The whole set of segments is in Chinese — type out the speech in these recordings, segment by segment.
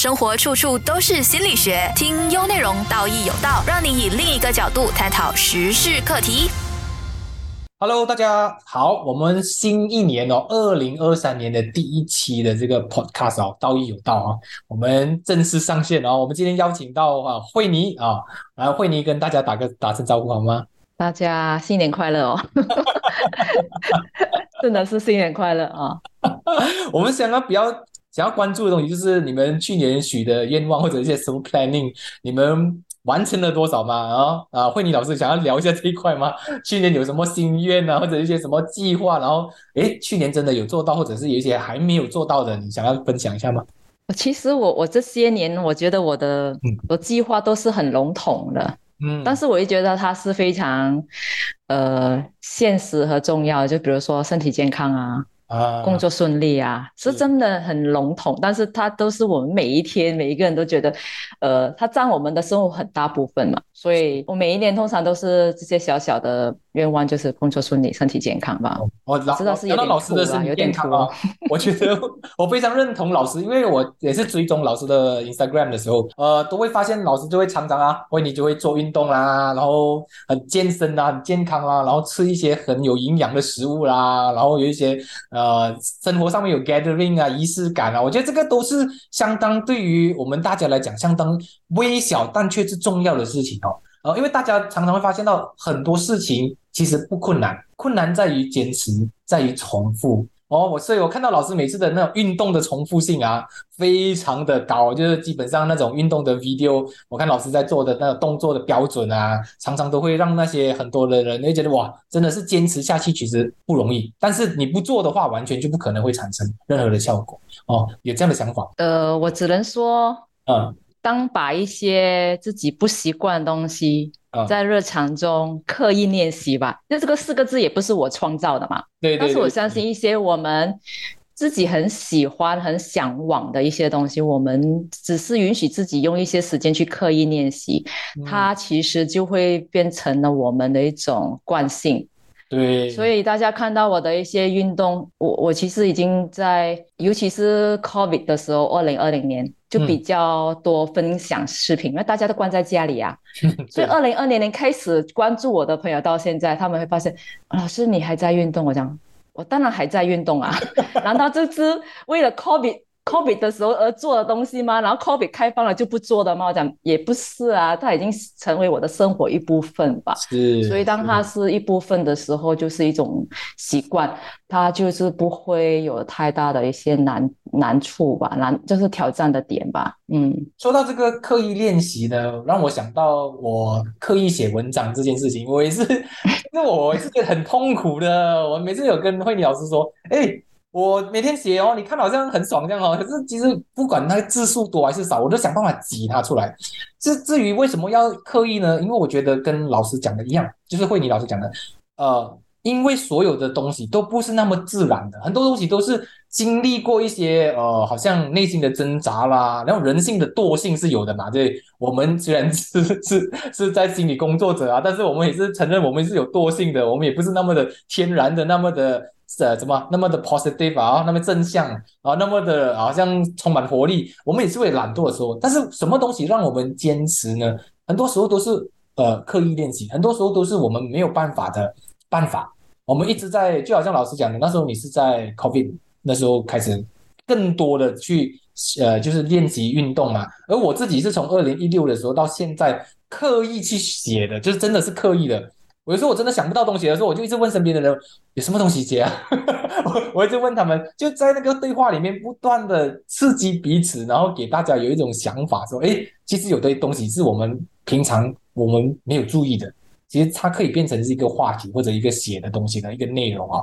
生活处处都是心理学，听优内容，道义有道，让你以另一个角度探讨时事课题。Hello，大家好，我们新一年哦，二零二三年的第一期的这个 Podcast 哦，道义有道啊，我们正式上线哦。我们今天邀请到啊慧妮啊，来慧妮跟大家打个打声招呼好吗？大家新年快乐哦！真的是新年快乐啊！我们想要比较。想要关注的东西就是你们去年许的愿望或者一些什么 planning，你们完成了多少吗？啊啊，慧妮老师想要聊一下这一块吗？去年有什么心愿啊，或者一些什么计划？然后，诶，去年真的有做到，或者是有一些还没有做到的，你想要分享一下吗？其实我我这些年，我觉得我的我计划都是很笼统的，嗯，但是我也觉得它是非常呃现实和重要，就比如说身体健康啊。啊，工作顺利啊，是真的很笼统，但是它都是我们每一天每一个人都觉得，呃，它占我们的生活很大部分嘛，所以我每一年通常都是这些小小的。愿望就是工作顺利、身体健康吧。我知道是有点老师的身体健康啊。我觉得 我非常认同老师，因为我也是追踪老师的 Instagram 的时候，呃，都会发现老师就会常常啊，为你就会做运动啦，然后很健身啊，很健康啦，然后吃一些很有营养的食物啦，然后有一些呃呃生活上面有 gathering 啊，仪式感啊。我觉得这个都是相当对于我们大家来讲，相当微小但却是重要的事情哦。呃，因为大家常常会发现到很多事情其实不困难，困难在于坚持，在于重复。哦，我所以我看到老师每次的那种运动的重复性啊，非常的高，就是基本上那种运动的 video，我看老师在做的那个动作的标准啊，常常都会让那些很多的人会觉得哇，真的是坚持下去其实不容易，但是你不做的话，完全就不可能会产生任何的效果。哦，有这样的想法？呃，我只能说，嗯。当把一些自己不习惯的东西，在日常中刻意练习吧。那这个四个字也不是我创造的嘛。对。但是我相信一些我们自己很喜欢、很向往的一些东西，我们只是允许自己用一些时间去刻意练习，它其实就会变成了我们的一种惯性。对。所以大家看到我的一些运动，我我其实已经在，尤其是 COVID 的时候，二零二零年。就比较多分享视频，因为大家都关在家里啊，所以二零二零年开始关注我的朋友到现在，他们会发现老师你还在运动，我讲我当然还在运动啊，难道这是为了 COVID？COVID 的时候而做的东西吗？然后 COVID 开放了就不做的吗？我讲也不是啊，它已经成为我的生活一部分吧。是，所以当它是一部分的时候，就是一种习惯，它就是不会有太大的一些难难处吧，难就是挑战的点吧。嗯，说到这个刻意练习呢，让我想到我刻意写文章这件事情，我也是，因为我是个很痛苦的，我每次有跟慧妮老师说，哎。我每天写哦，你看好像很爽这样哦，可是其实不管它字数多还是少，我都想办法挤它出来。至至于为什么要刻意呢？因为我觉得跟老师讲的一样，就是慧妮老师讲的，呃，因为所有的东西都不是那么自然的，很多东西都是经历过一些呃，好像内心的挣扎啦，然后人性的惰性是有的嘛。对，我们虽然是 是是在心理工作者啊，但是我们也是承认我们是有惰性的，我们也不是那么的天然的那么的。是怎么那么的 positive 啊，那么正向啊，那么的好像充满活力。我们也是会懒惰的时候，但是什么东西让我们坚持呢？很多时候都是呃刻意练习，很多时候都是我们没有办法的办法。我们一直在，就好像老师讲的，那时候你是在 COVID 那时候开始更多的去呃就是练习运动嘛。而我自己是从二零一六的时候到现在刻意去写的，就是真的是刻意的。有时候我真的想不到东西的时候，我就一直问身边的人有什么东西接啊？我我一直问他们，就在那个对话里面不断的刺激彼此，然后给大家有一种想法，说：哎，其实有的东西是我们平常我们没有注意的，其实它可以变成是一个话题或者一个写的东西的一个内容啊。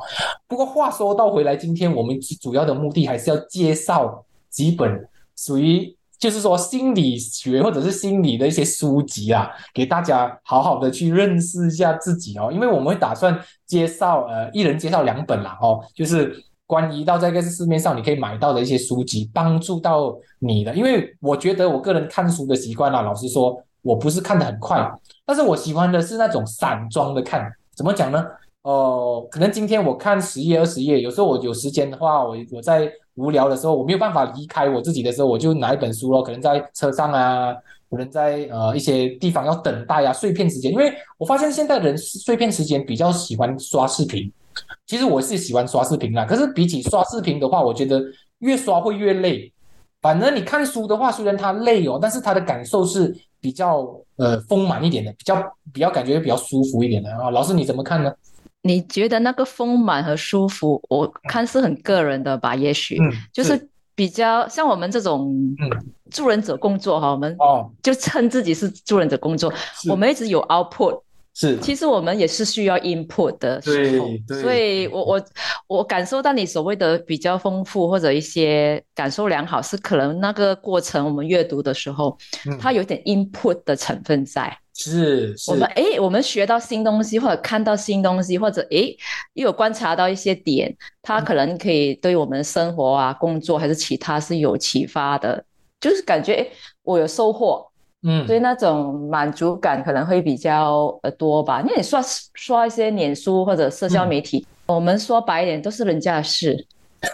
不过话说到回来，今天我们主要的目的还是要介绍几本属于。就是说心理学或者是心理的一些书籍啊，给大家好好的去认识一下自己哦。因为我们会打算介绍呃一人介绍两本啦哦，就是关于到这个市面上你可以买到的一些书籍，帮助到你的。因为我觉得我个人看书的习惯啊，老实说，我不是看的很快，但是我喜欢的是那种散装的看。怎么讲呢？哦，可能今天我看十页二十页，有时候我有时间的话，我我在无聊的时候，我没有办法离开我自己的时候，我就拿一本书咯，可能在车上啊，可能在呃一些地方要等待啊，碎片时间，因为我发现现在人碎片时间比较喜欢刷视频。其实我是喜欢刷视频啦，可是比起刷视频的话，我觉得越刷会越累。反正你看书的话，虽然它累哦，但是它的感受是比较呃丰满一点的，比较比较感觉比较舒服一点的啊。老师你怎么看呢？你觉得那个丰满和舒服，我看是很个人的吧？也许就是比较像我们这种助人者工作哈，我们哦就称自己是助人者工作，我们一直有 output。是，其实我们也是需要 input 的时候，所以我我我感受到你所谓的比较丰富或者一些感受良好，是可能那个过程我们阅读的时候，它有点 input 的成分在。是，我们哎，我们学到新东西，或者看到新东西，或者哎，又有观察到一些点，它可能可以对我们生活啊、工作还是其他是有启发的，就是感觉哎，我有收获。嗯，所以那种满足感可能会比较呃多吧。因为你刷刷一些脸书或者社交媒体，我们说白一点都是人家的事，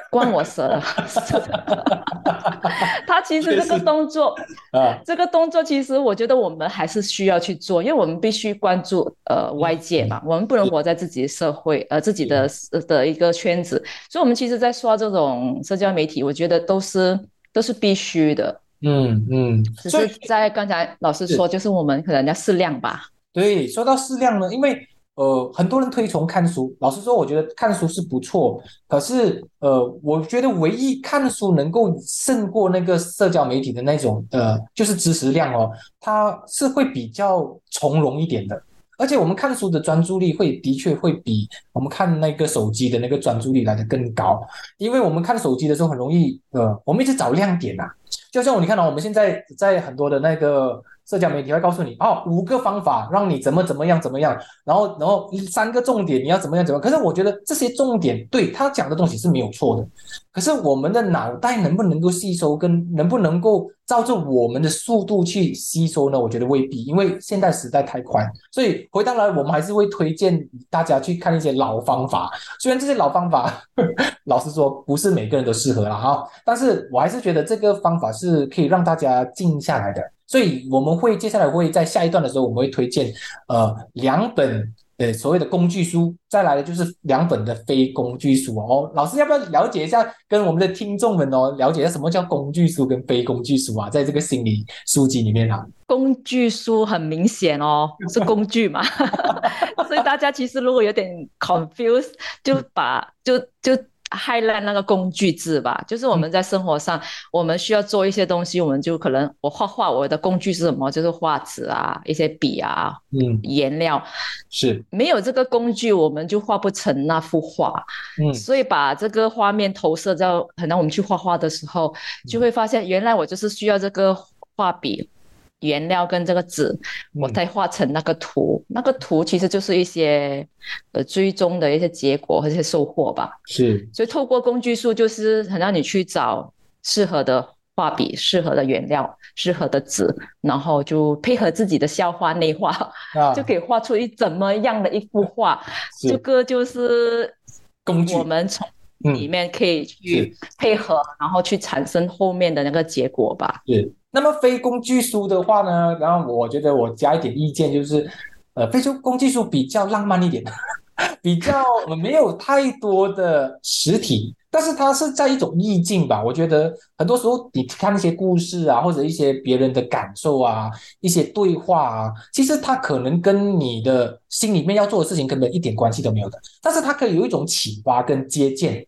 关我什么？事？他其实这个动作啊，这个动作其实我觉得我们还是需要去做，因为我们必须关注呃外界嘛，我们不能活在自己的社会呃自己的的一个圈子，所以我们其实在刷这种社交媒体，我觉得都是都是必须的。嗯嗯，只是在刚才老师说，就是我们可能要适量吧。对，说到适量呢，因为呃，很多人推崇看书。老实说，我觉得看书是不错，可是呃，我觉得唯一看书能够胜过那个社交媒体的那种呃，就是知识量哦，它是会比较从容一点的。而且我们看书的专注力会的确会比我们看那个手机的那个专注力来的更高，因为我们看手机的时候很容易呃，我们一直找亮点呐。就像我你看到我们现在在很多的那个社交媒体会告诉你哦，五个方法让你怎么怎么样怎么样，然后然后三个重点你要怎么样怎么样。可是我觉得这些重点对他讲的东西是没有错的，可是我们的脑袋能不能够吸收，跟能不能够照着我们的速度去吸收呢？我觉得未必，因为现代时代太快。所以回到来，我们还是会推荐大家去看一些老方法。虽然这些老方法，老实说不是每个人都适合了哈，但是我还是觉得这个方法是。是可以让大家静下来的，所以我们会接下来会在下一段的时候，我们会推荐呃两本呃所谓的工具书，再来的就是两本的非工具书哦。老师要不要了解一下，跟我们的听众们哦了解一下什么叫工具书跟非工具书啊？在这个心理书籍里面啊，工具书很明显哦是工具嘛，所以大家其实如果有点 confuse，就把就就。Highlight 那个工具字吧，就是我们在生活上，我们需要做一些东西，我们就可能我画画，我的工具是什么？就是画纸啊，一些笔啊，嗯，颜料，是没有这个工具，我们就画不成那幅画。嗯，所以把这个画面投射到，可能我们去画画的时候，就会发现，原来我就是需要这个画笔。原料跟这个纸，我再画成那个图，那个图其实就是一些呃追踪的一些结果和一些收获吧。是，所以透过工具书，就是很让你去找适合的画笔、适合的原料、适合的纸，然后就配合自己的消化内化，就可以画出一怎么样的一幅画。这个就是工具，我们从里面可以去配合，然后去产生后面的那个结果吧。是。那么非工具书的话呢，然后我觉得我加一点意见，就是，呃，非工具书比较浪漫一点，比较没有太多的实体，但是它是在一种意境吧。我觉得很多时候你看一些故事啊，或者一些别人的感受啊，一些对话啊，其实它可能跟你的心里面要做的事情根本一点关系都没有的，但是它可以有一种启发跟接见，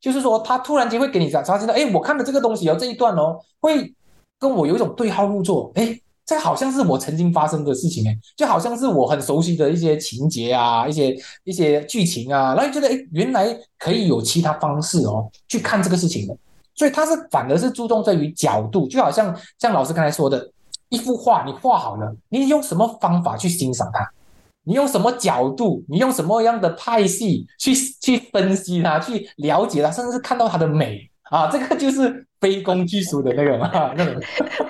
就是说他突然间会给你讲，发现到，哎，我看了这个东西哦，这一段哦，会。跟我有一种对号入座，哎，这好像是我曾经发生的事情，哎，就好像是我很熟悉的一些情节啊，一些一些剧情啊，然后觉得，哎，原来可以有其他方式哦去看这个事情的，所以他是反而是注重在于角度，就好像像老师刚才说的，一幅画你画好了，你用什么方法去欣赏它？你用什么角度？你用什么样的派系去去分析它，去了解它，甚至是看到它的美啊，这个就是。非工具书的那个嘛，那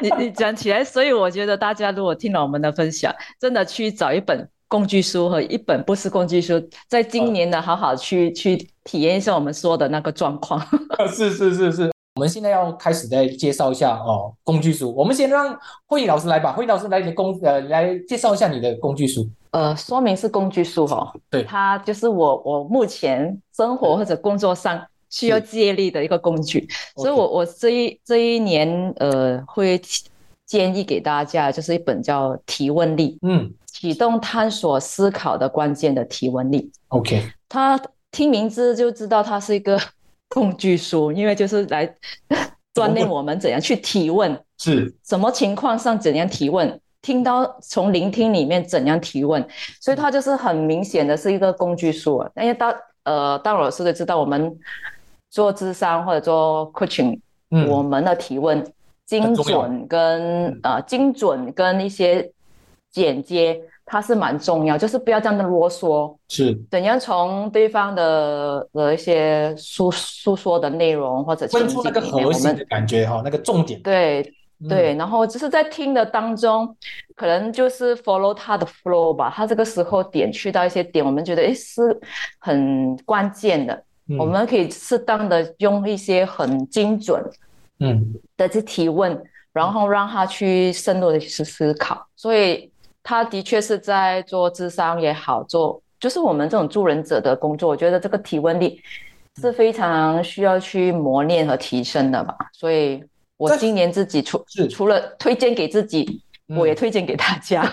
你你讲起来，所以我觉得大家如果听了我们的分享，真的去找一本工具书和一本不是工具书，在今年的好好去去体验一下我们说的那个状况。是是是是，我们现在要开始再介绍一下哦，工具书。我们先让慧老师来吧，慧老师来的工呃来介绍一下你的工具书。呃，说明是工具书哈，对，它就是我我目前生活或者工作上需要借力的一个工具，所以我我这一这一年呃会建议给大家就是一本叫《提问力》，嗯，启动探索思考的关键的提问力。OK，它听名字就知道它是一个工具书，因为就是来 锻炼我们怎样去提问，是。什么情况上怎样提问。听到从聆听里面怎样提问，所以它就是很明显的是一个工具书。因为大呃，大老师都知道，我们做智商或者做 coaching，、嗯我们的提问精准跟呃精准跟一些简洁，它是蛮重要，就是不要这样的啰嗦。是怎样从对方的的一些诉诉说的内容或者情问出那个核心的感觉哈，那个重点。对嗯对，然后就是在听的当中，可能就是 follow 他的 flow 吧。他这个时候点去到一些点，我们觉得诶是很关键的，嗯我们可以适当的用一些很精准嗯的去提问，然后让他去深入的去思考。所以他的确是在做智商也好，做就是我们这种助人者的工作，我觉得这个提问力是非常需要去磨练和提升的吧。所以我今年自己除是除了推荐给自己，嗯我也推荐给大家。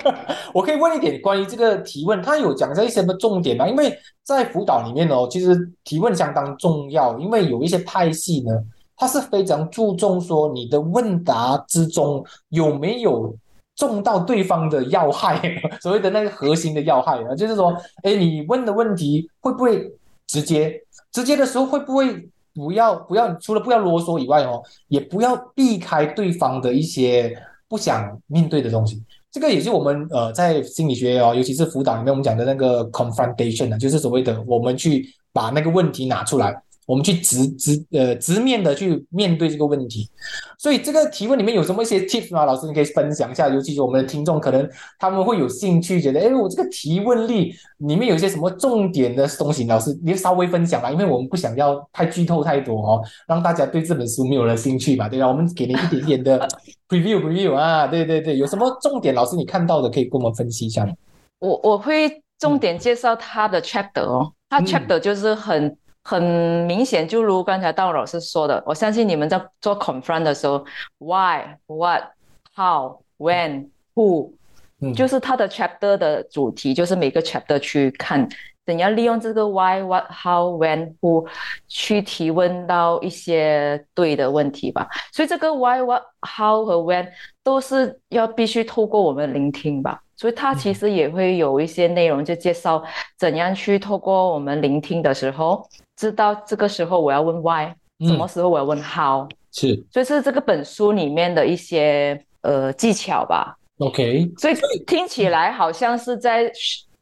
我可以问一点关于这个提问，他有讲这一些什么重点吗？因为在辅导里面哦，其实提问相当重要，因为有一些派系呢，它是非常注重说你的问答之中有没有中到对方的要害，所谓的那个核心的要害啊，就是说，哎，你问的问题会不会直接？直接的时候会不会不要不要除了不要啰嗦以外哦，也不要避开对方的一些不想面对的东西。这个也是我们呃在心理学哦，尤其是辅导里面我们讲的那个 confrontation 啊，就是所谓的我们去把那个问题拿出来，我们去直直呃直面的去面对这个问题。所以这个提问里面有什么一些 tips 吗？老师你可以分享一下，尤其是我们的听众可能他们会有兴趣，觉得哎，我这个提问力里面有一些什么重点的东西，老师你稍微分享吧，因为我们不想要太剧透太多哦，让大家对这本书没有了兴趣嘛，对吧？我们给你一点点的 preview preview 啊，对对对，有什么重点，老师你看到的可以跟我们分析一下吗？我我会重点介绍他的 chapter 哦，他嗯 chapter 就是很很明显，就如刚才道老师说的，我相信你们在做 confront 的时候，why、what、how、when、who，嗯，就是它的 chapter 的主题，就是每个 chapter 去看怎样利用这个 why、what、how、when、who 去提问到一些对的问题吧。所以这个 why、what、how 和 when 都是要必须透过我们聆听吧。所以它其实也会有一些内容，就介绍怎样去透过我们聆听的时候，知道这个时候我要问 why，什么嗯时候我要问 how。是所以是这个本书里面的一些呃技巧吧。OK，所以听起来好像是在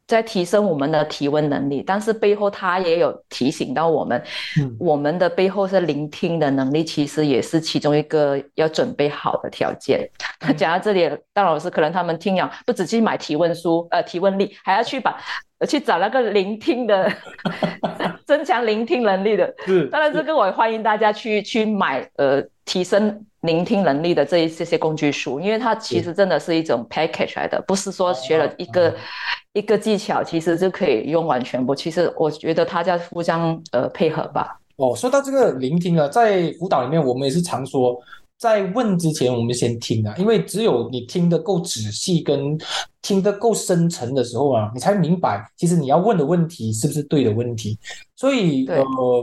在提升我们的提问能力，但是背后它也有提醒到我们，嗯我们的背后是聆听的能力，其实也是其中一个要准备好的条件。那讲到这里，大老师可能他们听了不止去买提问书，呃，提问力，还要去把呃去找那个聆听的，增强聆听能力的。是当然，这个我也欢迎大家去去买呃提升聆听能力的这一这些工具书，因为它其实真的是一种 package 来的，不是说学了一个、哦一个技巧，其实就可以用完全部。其实我觉得它在互相呃配合吧。哦，说到这个聆听啊，在辅导里面，我们也是常说，在问之前，我们先听啊，因为只有你听得够仔细，跟听得够深沉的时候啊，你才明白，其实你要问的问题是不是对的问题。所以，呃，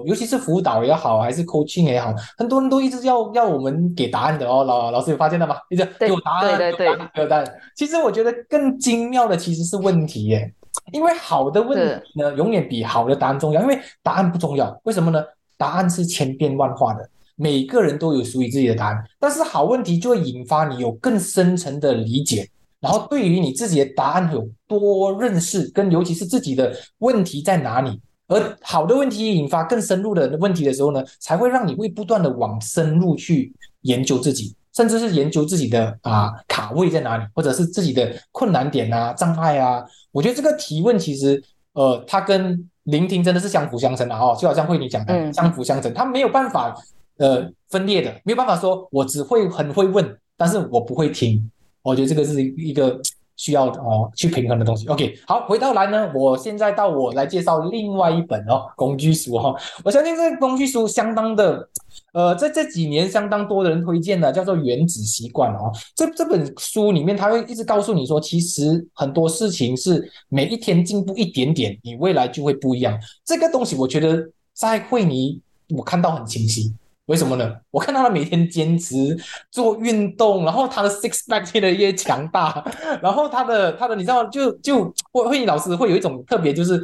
尤其是辅导也好，还是 coaching 也好，很多人都一直要要我们给答案的哦。老老师有发现了吗？一直对给我答案，对对给我答案，给我答案。其实我觉得更精妙的其实是问题耶。因为好的问题呢，永远比好的答案重要。因为答案不重要，为什么呢？答案是千变万化的，每个人都有属于自己的答案。但是好问题就会引发你有更深层的理解，然后对于你自己的答案有多认识，跟尤其是自己的问题在哪里。而好的问题引发更深入的问题的时候呢，才会让你会不断的往深入去研究自己。甚至是研究自己的啊卡位在哪里，或者是自己的困难点啊、障碍啊。我觉得这个提问其实，呃，它跟聆听真的是相辅相成的哦，就好像慧你讲的，相辅相成，它没有办法呃分裂的，没有办法说我只会很会问，但是我不会听。我觉得这个是一个。需要哦去平衡的东西。OK，好，回到来呢，我现在到我来介绍另外一本哦工具书哈。我相信这个工具书相当的，呃，在这几年相当多的人推荐的，叫做《原子习惯》哦。这这本书里面，他会一直告诉你说，其实很多事情是每一天进步一点点，你未来就会不一样。这个东西我觉得在惠尼我看到很清晰。为什么呢？我看到他每天坚持做运动，然后他的 six pack 变得越强大，然后他的他的你知道，就就慧慧老师会有一种特别，就是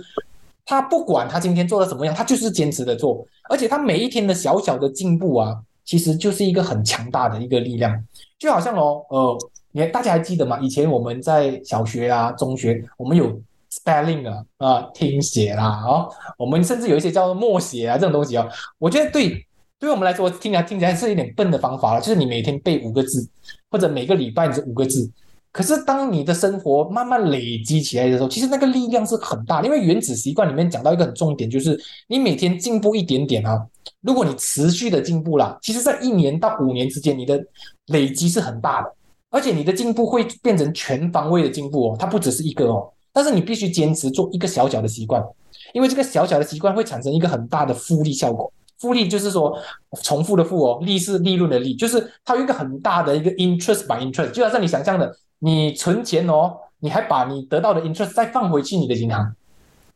他不管他今天做的什么样，他就是坚持的做，而且他每一天的小小的进步啊，其实就是一个很强大的一个力量。就好像哦，呃，你大家还记得吗？以前我们在小学啊、中学，我们有 spelling 啊听写啦，哦，我们甚至有一些叫做默写啊这种东西哦，我觉得对。对我们来说，听起来听起来是有点笨的方法了，就是你每天背五个字，或者每个礼拜你是五个字。可是当你的生活慢慢累积起来的时候，其实那个力量是很大。因为原子习惯里面讲到一个很重点，就是你每天进步一点点啊。如果你持续的进步啦，其实在一年到五年之间，你的累积是很大的，而且你的进步会变成全方位的进步哦，它不只是一个哦。但是你必须坚持做一个小小的习惯，因为这个小小的习惯会产生一个很大的复利效果。复利就是说重复的复哦，利是利润的利，就是它有一个很大的一个 interest by interest，就好像你想象的，你存钱哦，你还把你得到的 interest 再放回去你的银行，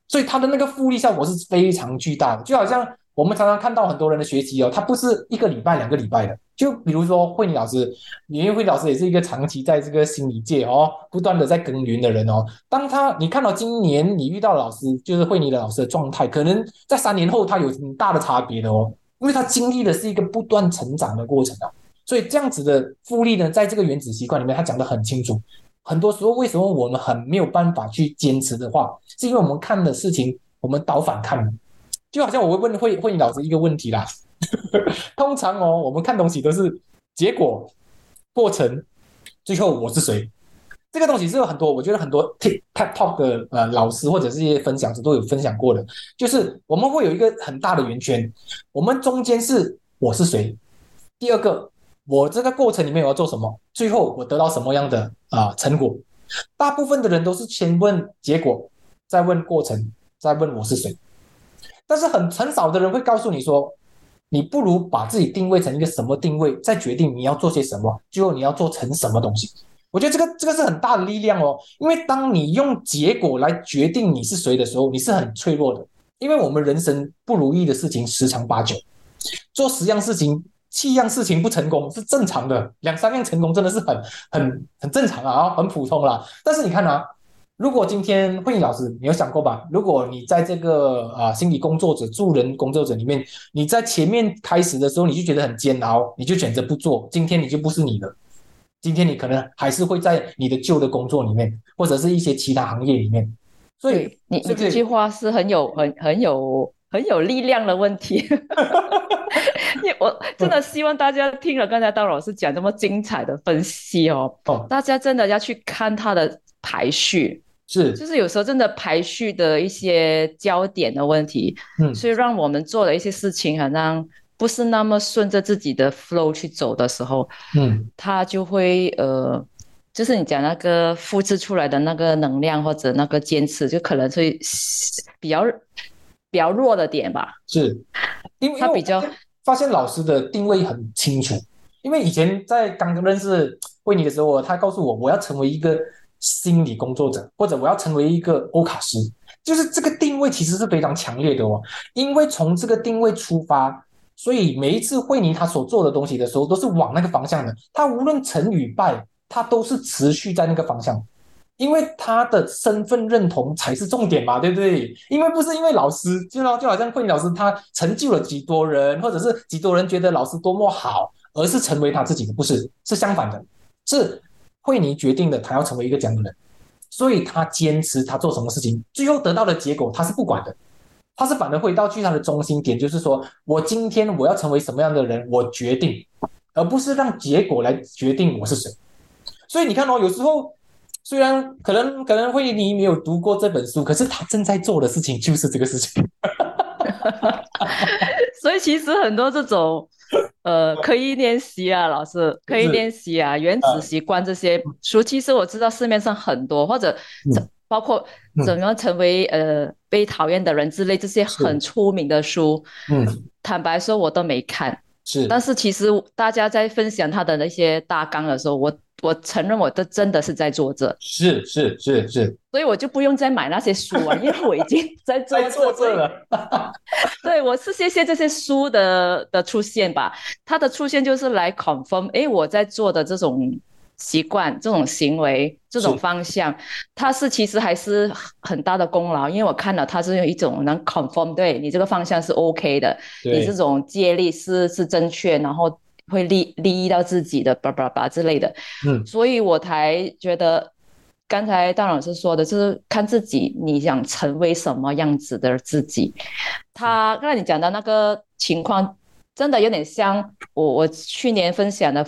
所以它的那个复利效果是非常巨大的，就好像。我们常常看到很多人的学习哦，他不是一个礼拜、两个礼拜的。就比如说慧妮老师，因为慧老师也是一个长期在这个心理界哦，不断的在耕耘的人哦。当他你看到今年你遇到老师，就是慧妮的老师的状态，可能在三年后他有很大的差别的哦，因为他经历的是一个不断成长的过程啊。所以这样子的复利呢，在这个原子习惯里面，他讲的很清楚。很多时候为什么我们很没有办法去坚持的话，是因为我们看的事情，我们倒反看。就好像我会问会会老师一个问题啦，通常哦，我们看东西都是结果、过程，最后我是谁？这个东西是有很多，我觉得很多 TikTok 的呃老师或者是一些分享者都有分享过的，就是我们会有一个很大的圆圈，我们中间是我是谁？第二个，我这个过程里面我要做什么？最后我得到什么样的啊成果？大部分的人都是先问结果，再问过程，再问我是谁。但是很很少的人会告诉你说，你不如把自己定位成一个什么定位，再决定你要做些什么，最后你要做成什么东西。我觉得这个这个是很大的力量哦，因为当你用结果来决定你是谁的时候，你是很脆弱的。因为我们人生不如意的事情十常八九，做十样事情七样事情不成功是正常的，两三样成功真的是很很很正常啊，很普通啦。但是你看啊。如果今天慧颖老师，你有想过吧？如果你在这个啊心理工作者、助人工作者里面，你在前面开始的时候，你就觉得很煎熬，你就选择不做。今天你就不是你了，今天你可能还是会在你的旧的工作里面，或者是一些其他行业里面。所以你这句话是很有、很、很有、很有力量的问题。我真的希望大家听了刚才刀老师讲这么精彩的分析哦，大家真的要去看他的排序。是，就是有时候真的排序的一些焦点的问题，嗯，所以让我们做的一些事情好像不是那么顺着自己的 flow 去走的时候，嗯，他就会呃，就是你讲那个复制出来的那个能量或者那个坚持，就可能会比较比较弱的点吧。是，因为他比较发现老师的定位很清楚，因为以前在刚刚认识 慧妮的时候，他告诉我我要成为一个。心理工作者，或者我要成为一个欧卡斯，就是这个定位其实是非常强烈的哦。因为从这个定位出发，所以每一次惠妮他所做的东西的时候，都是往那个方向的。他无论成与败，他都是持续在那个方向，因为他的身份认同才是重点嘛，对不对？因为不是因为老师，就就好像惠妮老师他成就了几多人，或者是几多人觉得老师多么好，而是成为他自己的，不是，是相反的，是。惠尼决定了他要成为一个这样的人，所以他坚持他做什么事情，最后得到的结果他是不管的，他是反而回到去他的中心点，就是说我今天我要成为什么样的人，我决定，而不是让结果来决定我是谁。所以你看哦，有时候虽然可能可能会你没有读过这本书，可是他正在做的事情就是这个事情。所以其实很多这种呃可以练习啊，老师可以练习啊，原子习惯这些书，其实我知道市面上很多，或者包括怎么成为呃被讨厌的人之类这些很出名的书。嗯，坦白说，我都没看。是，但是其实大家在分享他的那些大纲的时候，我。我承认，我这真的是在做这，是是是是，所以我就不用再买那些书啊，因为我已经在做做这了。对，我是谢谢这些书的的出现吧，它的出现就是来 confirm，哎，我在做的这种习惯、这种行为、这种方向，他是其实还是很大的功劳，因为我看到他是用一种能 confirm，对你这个方向是 OK 的，你这种接力是是正确，然后。会利利益到自己的，叭叭叭之类的，嗯，所以我才觉得刚才大老师说的，就是看自己你想成为什么样子的自己。他刚才你讲的那个情况，真的有点像我我去年分享的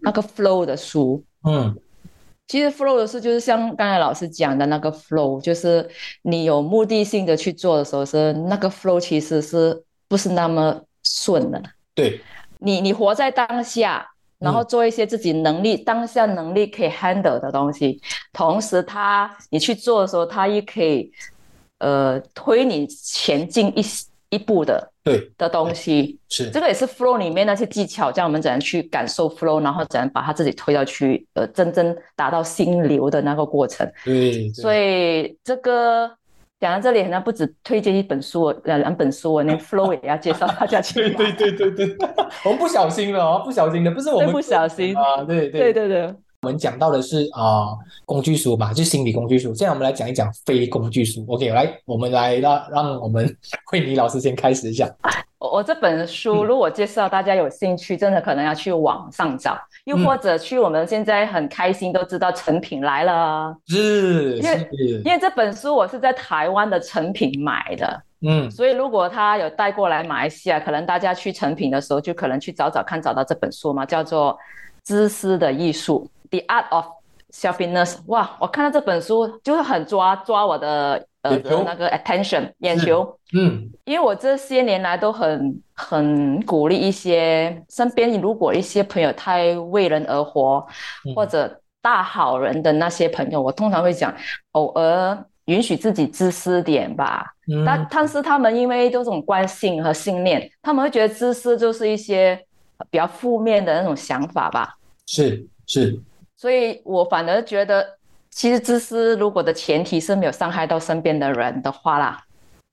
那个 flow 的书，嗯，其实 flow 的书就是像刚才老师讲的那个 flow，就是你有目的性的去做的时候，是那个 flow 其实是不是那么顺的？对。你你活在当下，然后做一些自己能力当下能力可以 handle 的东西，同时他你去做的时候，他也可以呃推你前进一一步的对的东西是这个也是 flow 里面那些技巧，叫我们怎样去感受 flow，然后怎样把它自己推到去呃真正达到心流的那个过程。对，所以这个。讲到这里，好像不止推荐一本书，两两本书，我连 flow 也要介绍大家去 买。对对对对对，我们不小心了哦，不小心的，不是我们不小心啊，对对对对对。我们讲到的是啊工具书嘛，就心理工具书。现在我们来讲一讲非工具书。OK，来，我们来让让我们慧妮老师先开始一下。我我这本书如果介绍大家有兴趣，真的可能要去网上找，又或者去我们现在很开心都知道成品来了。是，因为因为这本书我是在台湾的成品买的，嗯，所以如果他有带过来马来西亚，可能大家去成品的时候就可能去找找看，找到这本书嘛，叫做《知识的艺术》。The Art of Selfiness，哇！我看到这本书就是很抓抓我的呃那个 attention 眼球，嗯，因为我这些年来都很很鼓励一些身边如果一些朋友太为人而活或者大好人的那些朋友，我通常会讲偶尔允许自己自私点吧。但但是他们因为这种惯性和信念，他们会觉得自私就是一些比较负面的那种想法吧。是是。所以我反而觉得，其实自私如果的前提是没有伤害到身边的人的话啦，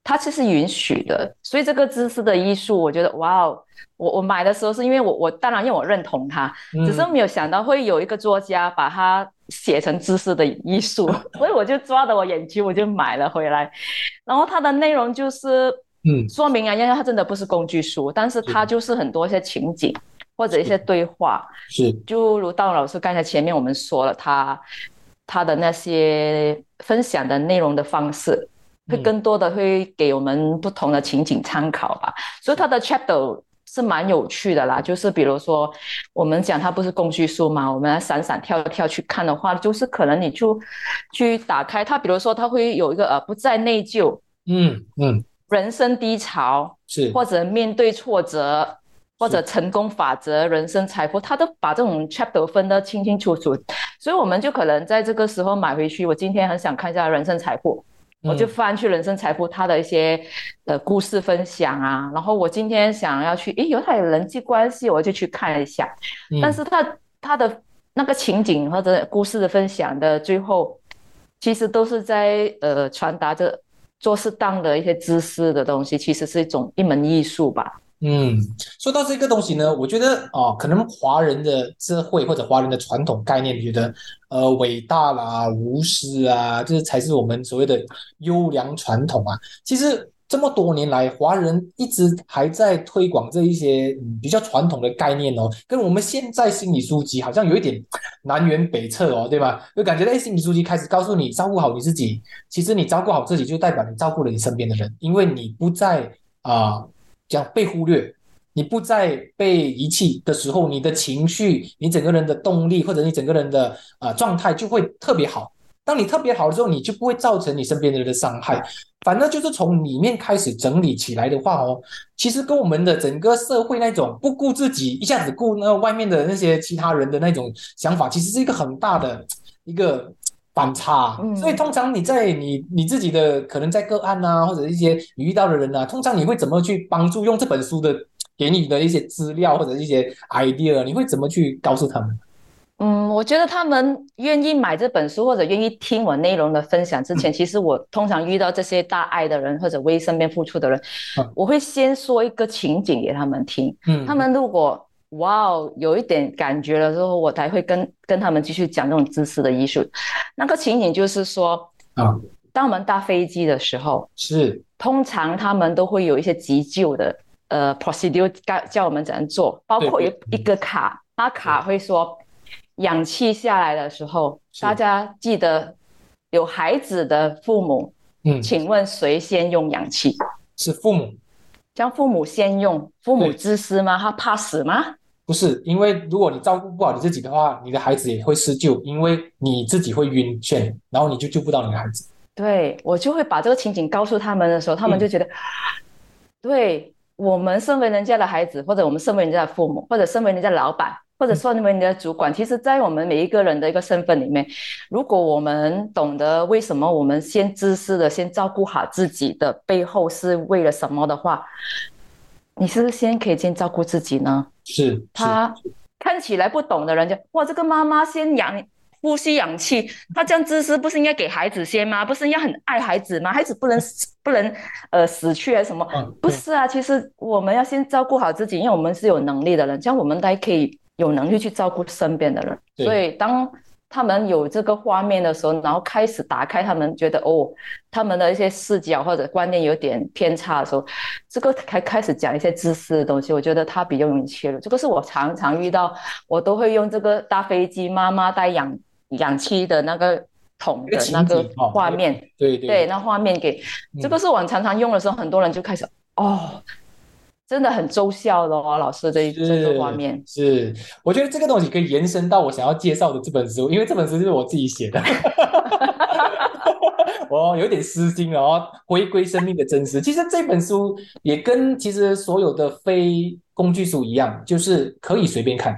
它其实允许的。所以这个自私的艺术，我觉得哇哦，我我买的时候是因为我我当然因为我认同它，只是没有想到会有一个作家把它写成自私的艺术，所以我就抓着我眼球，我就买了回来。然后它的内容就是，嗯，说明啊，因为它真的不是工具书，但是它就是很多一些情景。或者一些对话，是就如道老师刚才前面我们说了，他他的那些分享的内容的方式，会更多的会给我们不同的情景参考吧。所以他的 chapter 是蛮有趣的啦。就是比如说，我们讲它不是工具书嘛，我们来闪闪跳跳去看的话，就是可能你就去打开它，比如说它会有一个呃不再内疚，嗯嗯，人生低潮是或者面对挫折。或者成功法则、人生财富，他都把这种 chapter 分得清清楚楚，所以我们就可能在这个时候买回去。我今天很想看一下人生财富，我就翻去人生财富他的一些呃故事分享啊。然后我今天想要去，诶，有他有人际关系，我就去看一下。但是他他的那个情景或者故事的分享的最后，其实都是在呃传达着做适当的一些知识的东西，其实是一种一门艺术吧。嗯，说到这个东西呢，我觉得哦，可能华人的智慧或者华人的传统概念，觉得呃伟大啦、无私啊，这才是我们所谓的优良传统啊。其实这么多年来，华人一直还在推广这一些比较传统的概念哦，跟我们现在心理书籍好像有一点南辕北辙哦，对吧？就感觉哎，心理书籍开始告诉你照顾好你自己，其实你照顾好自己，就代表你照顾了你身边的人，因为你不再啊。样被忽略，你不再被遗弃的时候，你的情绪、你整个人的动力或者你整个人的呃状态就会特别好。当你特别好的时候，你就不会造成你身边的人的伤害。反正就是从里面开始整理起来的话哦，其实跟我们的整个社会那种不顾自己，一下子顾那外面的那些其他人的那种想法，其实是一个很大的一个反差。所以通常你在你你自己的可能在个案啊，或者一些你遇到的人啊，通常你会怎么去帮助用这本书的给你的一些资料或者一些 idea，你会怎么去告诉他们？嗯，我觉得他们愿意买这本书或者愿意听我内容的分享之前，其实我通常遇到这些大爱的人或者为身边付出的人，我会先说一个情景给他们听。嗯，他们如果哇哦有一点感觉了之后，我才会跟跟他们继续讲这种知识的艺术。那个情景就是说，啊，当我们搭飞机的时候，是通常他们都会有一些急救的呃 procedure 教教我们怎样做，包括有一个卡，那卡会说。氧气下来的时候，大家记得有孩子的父母，嗯，请问谁先用氧气？是父母，将父母先用。父母自私吗？他怕死吗？不是，因为如果你照顾不好你自己的话，你的孩子也会施救，因为你自己会晕眩，然后你就救不到你的孩子。对我就会把这个情景告诉他们的时候，他们就觉得，对我们身为人家的孩子，或者我们身为人家的父母，或者身为人家的老板。或者说，你们的主管，其实，在我们每一个人的一个身份里面，如果我们懂得为什么我们先自私的先照顾好自己的背后是为了什么的话，你是不是先可以先照顾自己呢？是。他看起来不懂的人就哇，这个妈妈先养呼吸氧气，他这样自私不是应该给孩子先吗？不是应该很爱孩子吗？孩子不能不能呃死去还是什么？不是啊，其实我们要先照顾好自己，因为我们是有能力的人，这样我们才可以。有能力去照顾身边的人，所以当他们有这个画面的时候，然后开始打开，他们觉得哦，他们的一些视角或者观念有点偏差的时候，这个开开始讲一些知识的东西，我觉得他比较容易切入。这个是我常常遇到，我都会用这个搭飞机妈妈带氧氧气的那个桶的那个画面，对对，那画面给这个是我常常用的时候，很多人就开始哦。真的很奏效的哦，老师这这个画面是，我觉得这个东西可以延伸到我想要介绍的这本书，因为这本书就是我自己写的，我有点私心哦，回归生命的真实。其实这本书也跟其实所有的非工具书一样，就是可以随便看，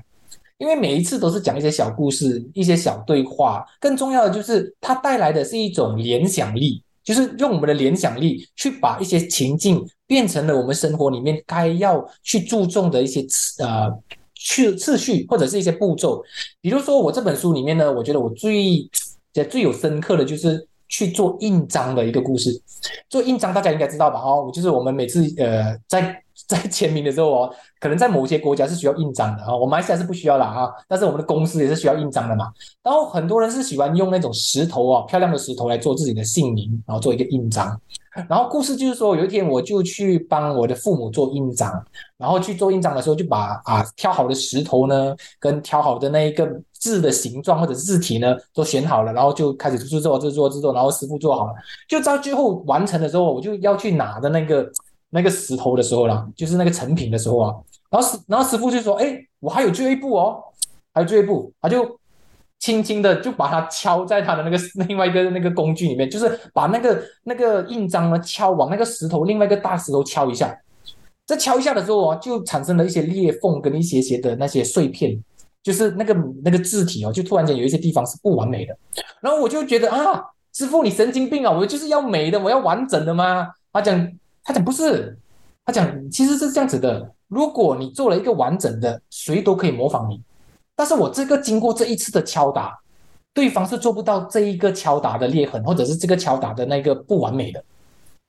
因为每一次都是讲一些小故事、一些小对话，更重要的就是它带来的是一种联想力。就是用我们的联想力去把一些情境变成了我们生活里面该要去注重的一些次呃次次序或者是一些步骤。比如说我这本书里面呢，我觉得我最也最有深刻的就是去做印章的一个故事。做印章大家应该知道吧？哦，就是我们每次呃在。在签名的时候哦，可能在某些国家是需要印章的啊，我们马来西亚是不需要的哈。但是我们的公司也是需要印章的嘛。然后很多人是喜欢用那种石头啊，漂亮的石头来做自己的姓名，然后做一个印章。然后故事就是说，有一天我就去帮我的父母做印章，然后去做印章的时候，就把啊挑好的石头呢，跟挑好的那一个字的形状或者字体呢，都选好了，然后就开始制作、制作、制作，然后师傅做好了，就到最后完成的时候，我就要去拿的那个。那个石头的时候啦，就是那个成品的时候啊，然后师然后师傅就说：“哎，我还有最后一步哦，还有最后一步。”他就轻轻的就把它敲在他的那个另外一个那个工具里面，就是把那个那个印章呢敲往那个石头另外一个大石头敲一下。这敲一下的时候啊，就产生了一些裂缝跟一些些的那些碎片，就是那个那个字体哦，就突然间有一些地方是不完美的。然后我就觉得啊，师傅你神经病啊，我就是要美的，我要完整的吗？他讲。他讲不是，他讲其实是这样子的。如果你做了一个完整的，谁都可以模仿你。但是我这个经过这一次的敲打，对方是做不到这一个敲打的裂痕，或者是这个敲打的那个不完美的。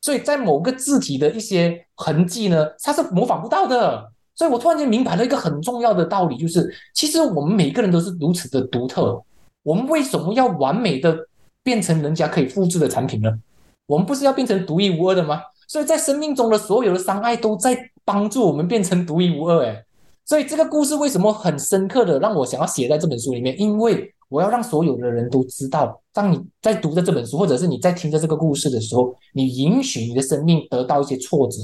所以在某个字体的一些痕迹呢，它是模仿不到的。所以我突然间明白了一个很重要的道理，就是其实我们每个人都是如此的独特。我们为什么要完美的变成人家可以复制的产品呢？我们不是要变成独一无二的吗？所以在生命中的所有的伤害都在帮助我们变成独一无二，哎，所以这个故事为什么很深刻的让我想要写在这本书里面？因为我要让所有的人都知道，当你在读着这本书，或者是你在听着这个故事的时候，你允许你的生命得到一些挫折、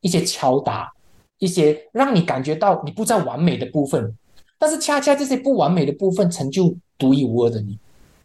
一些敲打、一一些让你感觉到你不再完美的部分，但是恰恰这些不完美的部分成就独一无二的你。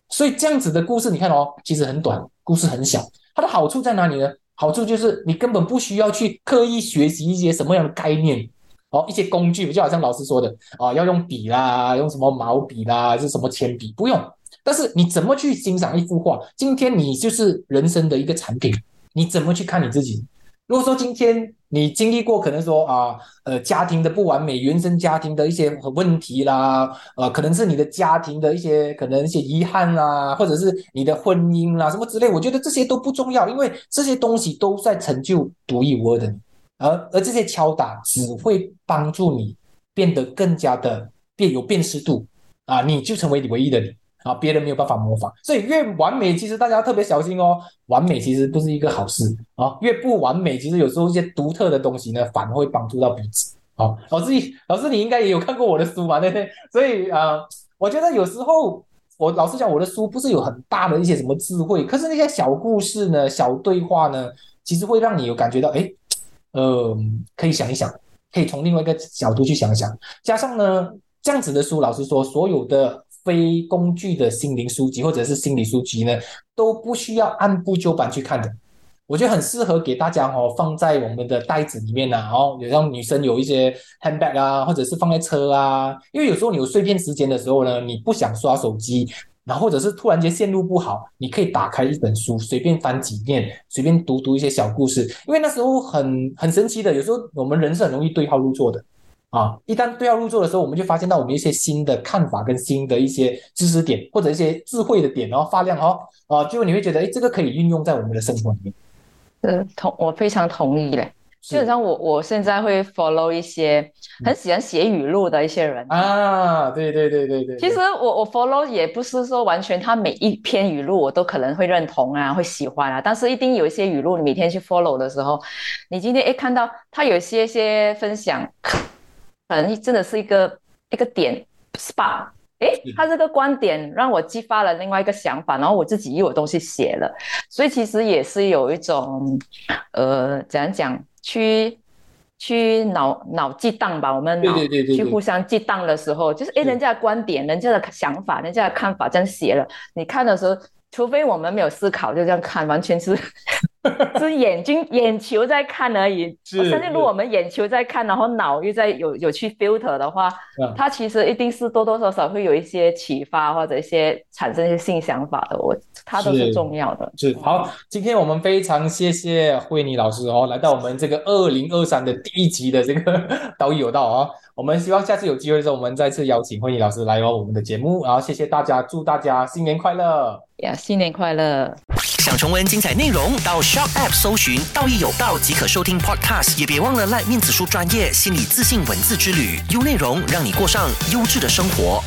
所以这样子的故事，你看哦，其实很短，故事很小，它的好处在哪里呢？好处就是你根本不需要去刻意学习一些什么样的概念哦，一些工具，就好像老师说的啊，要用笔啦，用什么毛笔啦，是什么铅笔，不用。但是你怎么去欣赏一幅画？今天你就是人生的一个产品，你怎么去看你自己？如果说今天你经历过可能说啊，呃，家庭的不完美，原生家庭的一些问题啦，呃，可能是你的家庭的一些可能一些遗憾啦，或者是你的婚姻啦什么之类，我觉得这些都不重要，因为这些东西都在成就独一无二的你，而而这些敲打只会帮助你变得更加的变有辨识度啊，你就成为你唯一的你。啊，别人没有办法模仿，所以越完美，其实大家特别小心哦。完美其实不是一个好事啊，越不完美，其实有时候一些独特的东西呢，反而会帮助到彼此。啊，老师，老师，你应该也有看过我的书嘛，对不对？所以啊，我觉得有时候我老实讲，我的书不是有很大的一些什么智慧，可是那些小故事呢，小对话呢，其实会让你有感觉到，哎，呃，可以想一想，可以从另外一个角度去想一想。加上呢，这样子的书，老实说，所有的。非工具的心灵书籍或者是心理书籍呢，都不需要按部就班去看的。我觉得很适合给大家哦，放在我们的袋子里面呐，然后有让女生有一些 handbag 啊，或者是放在车啊。因为有时候你有碎片时间的时候呢，你不想刷手机，然后或者是突然间线路不好，你可以打开一本书，随便翻几遍，随便读读一些小故事。因为那时候很很神奇的，有时候我们人是很容易对号入座的。啊，一旦对号入座的时候，我们就发现到我们一些新的看法跟新的一些知识点或者一些智慧的点，然后发亮哦，啊，就你会觉得，哎，这个可以运用在我们的生活里面。呃，同我非常同意嘞。基本上，我我现在会 follow 一些很喜欢写语录的一些人啊，对对对对对。其实我我 follow 也不是说完全他每一篇语录我都可能会认同啊，会喜欢啊，但是一定有一些语录，你每天去 follow 的时候，你今天一看到他有些些分享。可能真的是一个一个点 spot，哎，他这个观点让我激发了另外一个想法，然后我自己又有东西写了，所以其实也是有一种，呃，怎样讲，去去脑脑激荡吧，我们脑去互相激荡的时候，就是诶，人家的观点、人家的想法、人家的看法这样写了，你看的时候，除非我们没有思考，就这样看，完全是。是眼睛眼球在看而已。我相信，如果我们眼球在看，然后脑又在有有去 filter 的话，它其实一定是多多少少会有一些启发或者一些产生一些新想法的。我它都是重要的。是好，今天我们非常谢谢慧妮老师哦，来到我们这个二零二三的第一集的这个导有道啊。我们希望下次有机会的时候，我们再次邀请慧妮老师来哦我们的节目。然后谢谢大家，祝大家新年快乐呀！新年快乐。想重温精彩内容，到 Shop App 搜寻“道义有道”即可收听 Podcast。也别忘了赖面子书专业心理自信文字之旅，优内容让你过上优质的生活。